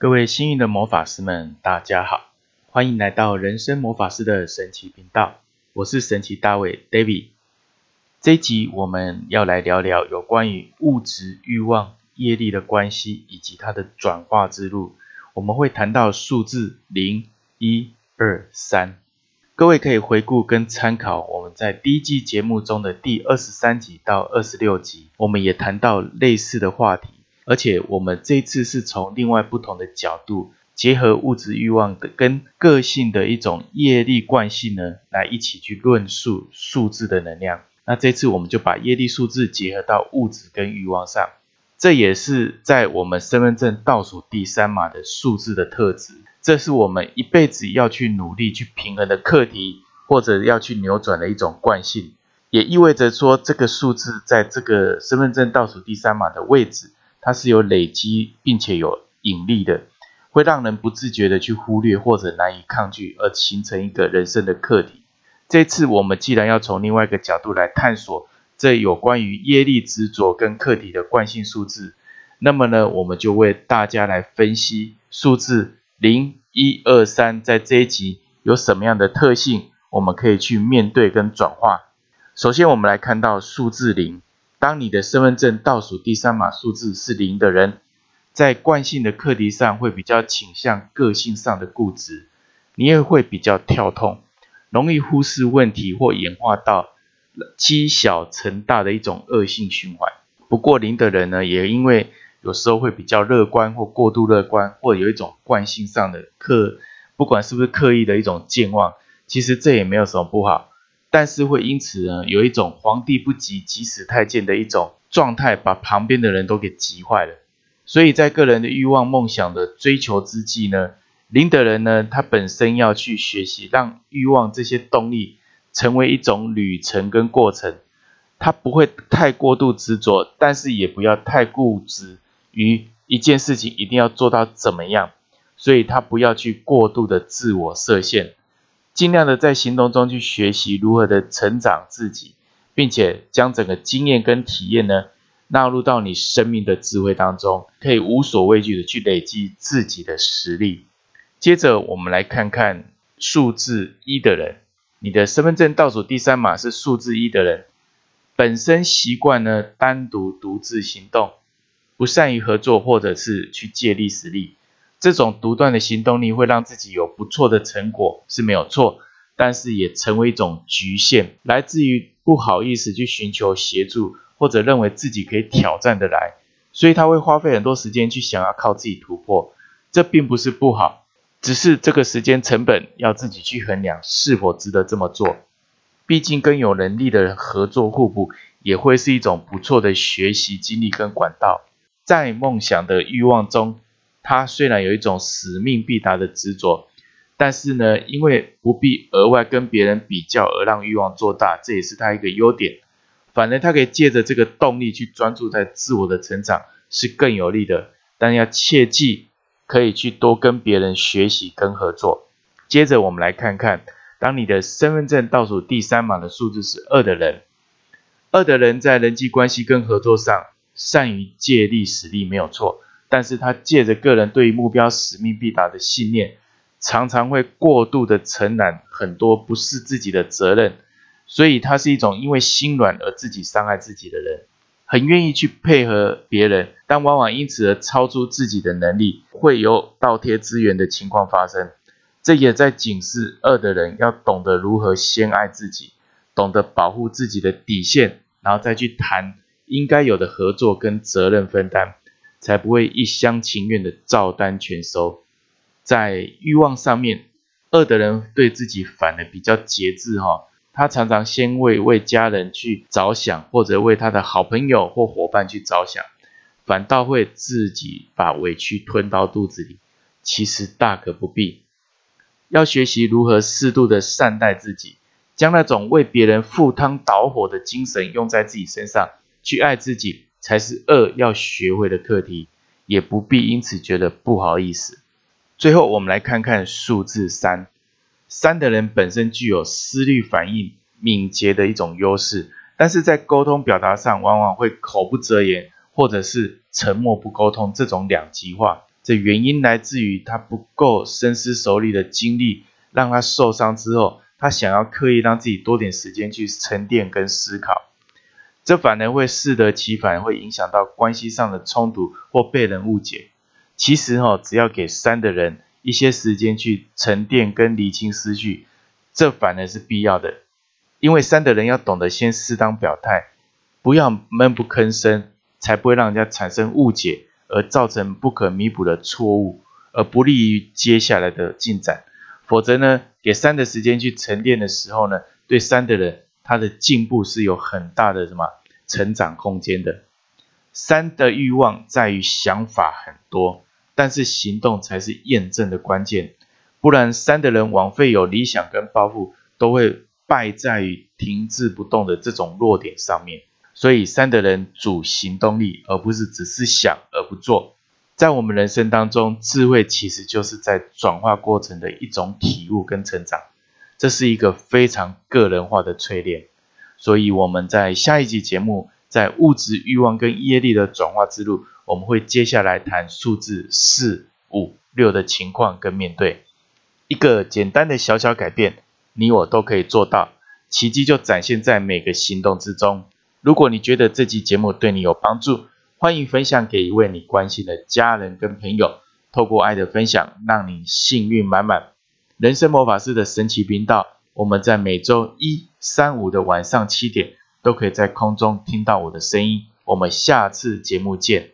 各位幸运的魔法师们，大家好，欢迎来到人生魔法师的神奇频道，我是神奇大卫 David。这一集我们要来聊聊有关于物质、欲望、业力的关系以及它的转化之路。我们会谈到数字零、一、二、三。各位可以回顾跟参考我们在第一季节目中的第二十三集到二十六集，我们也谈到类似的话题。而且我们这次是从另外不同的角度，结合物质欲望的跟个性的一种业力惯性呢，来一起去论述数字的能量。那这次我们就把业力数字结合到物质跟欲望上，这也是在我们身份证倒数第三码的数字的特质。这是我们一辈子要去努力去平衡的课题，或者要去扭转的一种惯性，也意味着说这个数字在这个身份证倒数第三码的位置。它是有累积并且有引力的，会让人不自觉的去忽略或者难以抗拒，而形成一个人生的课题。这次我们既然要从另外一个角度来探索这有关于业力执着跟课题的惯性数字，那么呢，我们就为大家来分析数字零一二三在这一集有什么样的特性，我们可以去面对跟转化。首先，我们来看到数字零。当你的身份证倒数第三码数字是零的人，在惯性的课题上会比较倾向个性上的固执，你也会比较跳痛，容易忽视问题或演化到积小成大的一种恶性循环。不过零的人呢，也因为有时候会比较乐观或过度乐观，或有一种惯性上的刻，不管是不是刻意的一种健忘，其实这也没有什么不好。但是会因此呢，有一种皇帝不急急死太监的一种状态，把旁边的人都给急坏了。所以在个人的欲望梦想的追求之际呢，林的人呢，他本身要去学习，让欲望这些动力成为一种旅程跟过程。他不会太过度执着，但是也不要太固执于一件事情一定要做到怎么样。所以他不要去过度的自我设限。尽量的在行动中去学习如何的成长自己，并且将整个经验跟体验呢纳入到你生命的智慧当中，可以无所畏惧的去累积自己的实力。接着我们来看看数字一的人，你的身份证倒数第三码是数字一的人，本身习惯呢单独独自行动，不善于合作或者是去借力使力。这种独断的行动力会让自己有不错的成果是没有错，但是也成为一种局限，来自于不好意思去寻求协助，或者认为自己可以挑战的来，所以他会花费很多时间去想要靠自己突破。这并不是不好，只是这个时间成本要自己去衡量是否值得这么做。毕竟跟有能力的人合作互补，也会是一种不错的学习经历跟管道。在梦想的欲望中。他虽然有一种使命必达的执着，但是呢，因为不必额外跟别人比较而让欲望做大，这也是他一个优点。反而他可以借着这个动力去专注在自我的成长，是更有利的。但要切记，可以去多跟别人学习跟合作。接着我们来看看，当你的身份证倒数第三码的数字是二的人，二的人在人际关系跟合作上善于借力使力，没有错。但是他借着个人对于目标使命必达的信念，常常会过度的承揽很多不是自己的责任，所以他是一种因为心软而自己伤害自己的人，很愿意去配合别人，但往往因此而超出自己的能力，会有倒贴资源的情况发生。这也在警示二的人要懂得如何先爱自己，懂得保护自己的底线，然后再去谈应该有的合作跟责任分担。才不会一厢情愿的照单全收。在欲望上面，恶的人对自己反而比较节制哈，他常常先为为家人去着想，或者为他的好朋友或伙伴去着想，反倒会自己把委屈吞到肚子里。其实大可不必，要学习如何适度的善待自己，将那种为别人赴汤蹈火的精神用在自己身上，去爱自己。才是二要学会的课题，也不必因此觉得不好意思。最后，我们来看看数字三。三的人本身具有思虑反应敏捷的一种优势，但是在沟通表达上，往往会口不择言，或者是沉默不沟通这种两极化。这原因来自于他不够深思熟虑的经历，让他受伤之后，他想要刻意让自己多点时间去沉淀跟思考，这反而会适得其反，会影响到关系上的冲突或被人误解。其实哈，只要给三的人一些时间去沉淀跟理清思绪，这反而是必要的。因为三的人要懂得先适当表态，不要闷不吭声，才不会让人家产生误解。而造成不可弥补的错误，而不利于接下来的进展。否则呢，给三的时间去沉淀的时候呢，对三的人他的进步是有很大的什么成长空间的。三的欲望在于想法很多，但是行动才是验证的关键。不然三的人枉费有理想跟抱负，都会败在于停滞不动的这种弱点上面。所以三的人主行动力，而不是只是想而不做。在我们人生当中，智慧其实就是在转化过程的一种体悟跟成长，这是一个非常个人化的淬炼。所以我们在下一集节目，在物质欲望跟业力的转化之路，我们会接下来谈数字四五六的情况跟面对一个简单的小小改变，你我都可以做到，奇迹就展现在每个行动之中。如果你觉得这期节目对你有帮助，欢迎分享给一位你关心的家人跟朋友。透过爱的分享，让你幸运满满。人生魔法师的神奇频道，我们在每周一、三、五的晚上七点，都可以在空中听到我的声音。我们下次节目见。